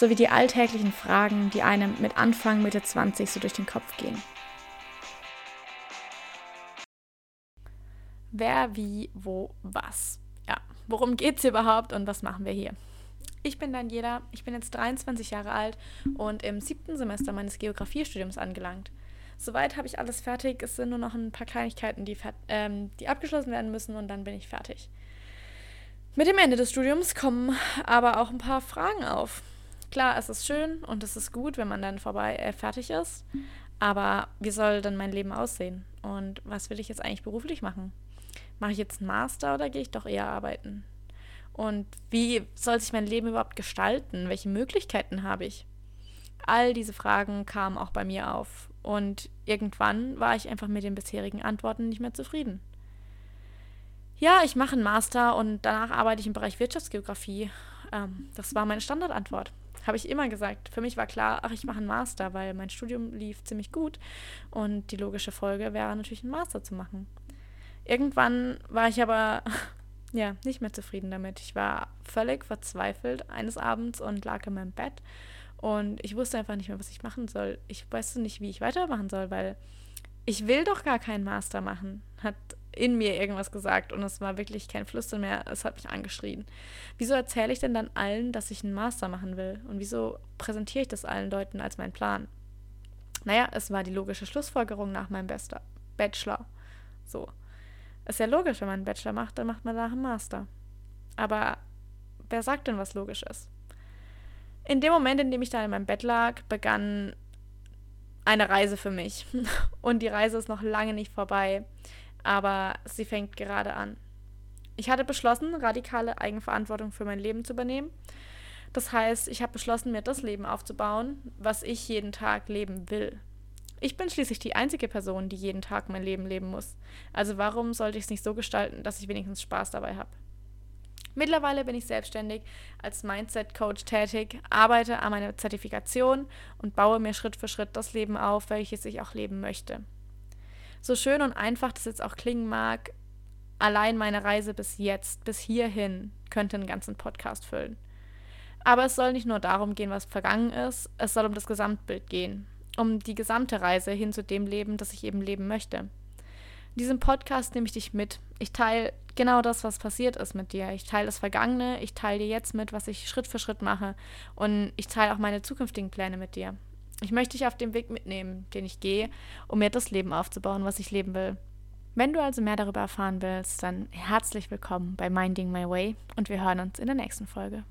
sowie die alltäglichen Fragen, die einem mit Anfang, Mitte 20 so durch den Kopf gehen. Wer, wie, wo, was. Ja, worum geht es überhaupt und was machen wir hier? Ich bin Daniela, ich bin jetzt 23 Jahre alt und im siebten Semester meines Geografiestudiums angelangt. Soweit habe ich alles fertig. Es sind nur noch ein paar Kleinigkeiten, die, ähm, die abgeschlossen werden müssen und dann bin ich fertig. Mit dem Ende des Studiums kommen aber auch ein paar Fragen auf. Klar, es ist schön und es ist gut, wenn man dann vorbei äh, fertig ist. Aber wie soll dann mein Leben aussehen? Und was will ich jetzt eigentlich beruflich machen? Mache ich jetzt einen Master oder gehe ich doch eher arbeiten? Und wie soll sich mein Leben überhaupt gestalten? Welche Möglichkeiten habe ich? All diese Fragen kamen auch bei mir auf. Und irgendwann war ich einfach mit den bisherigen Antworten nicht mehr zufrieden. Ja, ich mache einen Master und danach arbeite ich im Bereich Wirtschaftsgeografie. Ähm, das war meine Standardantwort. Habe ich immer gesagt. Für mich war klar, ach, ich mache einen Master, weil mein Studium lief ziemlich gut. Und die logische Folge wäre natürlich einen Master zu machen. Irgendwann war ich aber ja nicht mehr zufrieden damit. Ich war völlig verzweifelt eines Abends und lag in meinem Bett und ich wusste einfach nicht mehr, was ich machen soll. Ich weiß nicht, wie ich weitermachen soll, weil ich will doch gar keinen Master machen, hat in mir irgendwas gesagt und es war wirklich kein Flüstern mehr, es hat mich angeschrien. Wieso erzähle ich denn dann allen, dass ich einen Master machen will? Und wieso präsentiere ich das allen Leuten als meinen Plan? Naja, es war die logische Schlussfolgerung nach meinem Bester Bachelor. So. Ist ja logisch, wenn man einen Bachelor macht, dann macht man danach einen Master. Aber wer sagt denn, was logisch ist? In dem Moment, in dem ich da in meinem Bett lag, begann eine Reise für mich. Und die Reise ist noch lange nicht vorbei, aber sie fängt gerade an. Ich hatte beschlossen, radikale Eigenverantwortung für mein Leben zu übernehmen. Das heißt, ich habe beschlossen, mir das Leben aufzubauen, was ich jeden Tag leben will. Ich bin schließlich die einzige Person, die jeden Tag mein Leben leben muss. Also warum sollte ich es nicht so gestalten, dass ich wenigstens Spaß dabei habe? Mittlerweile bin ich selbstständig als Mindset-Coach tätig, arbeite an meiner Zertifikation und baue mir Schritt für Schritt das Leben auf, welches ich auch leben möchte. So schön und einfach das jetzt auch klingen mag, allein meine Reise bis jetzt, bis hierhin, könnte einen ganzen Podcast füllen. Aber es soll nicht nur darum gehen, was vergangen ist, es soll um das Gesamtbild gehen, um die gesamte Reise hin zu dem Leben, das ich eben leben möchte. In diesem Podcast nehme ich dich mit. Ich teile genau das, was passiert ist mit dir. Ich teile das Vergangene, ich teile dir jetzt mit, was ich Schritt für Schritt mache und ich teile auch meine zukünftigen Pläne mit dir. Ich möchte dich auf dem Weg mitnehmen, den ich gehe, um mir das Leben aufzubauen, was ich leben will. Wenn du also mehr darüber erfahren willst, dann herzlich willkommen bei Minding My Way und wir hören uns in der nächsten Folge.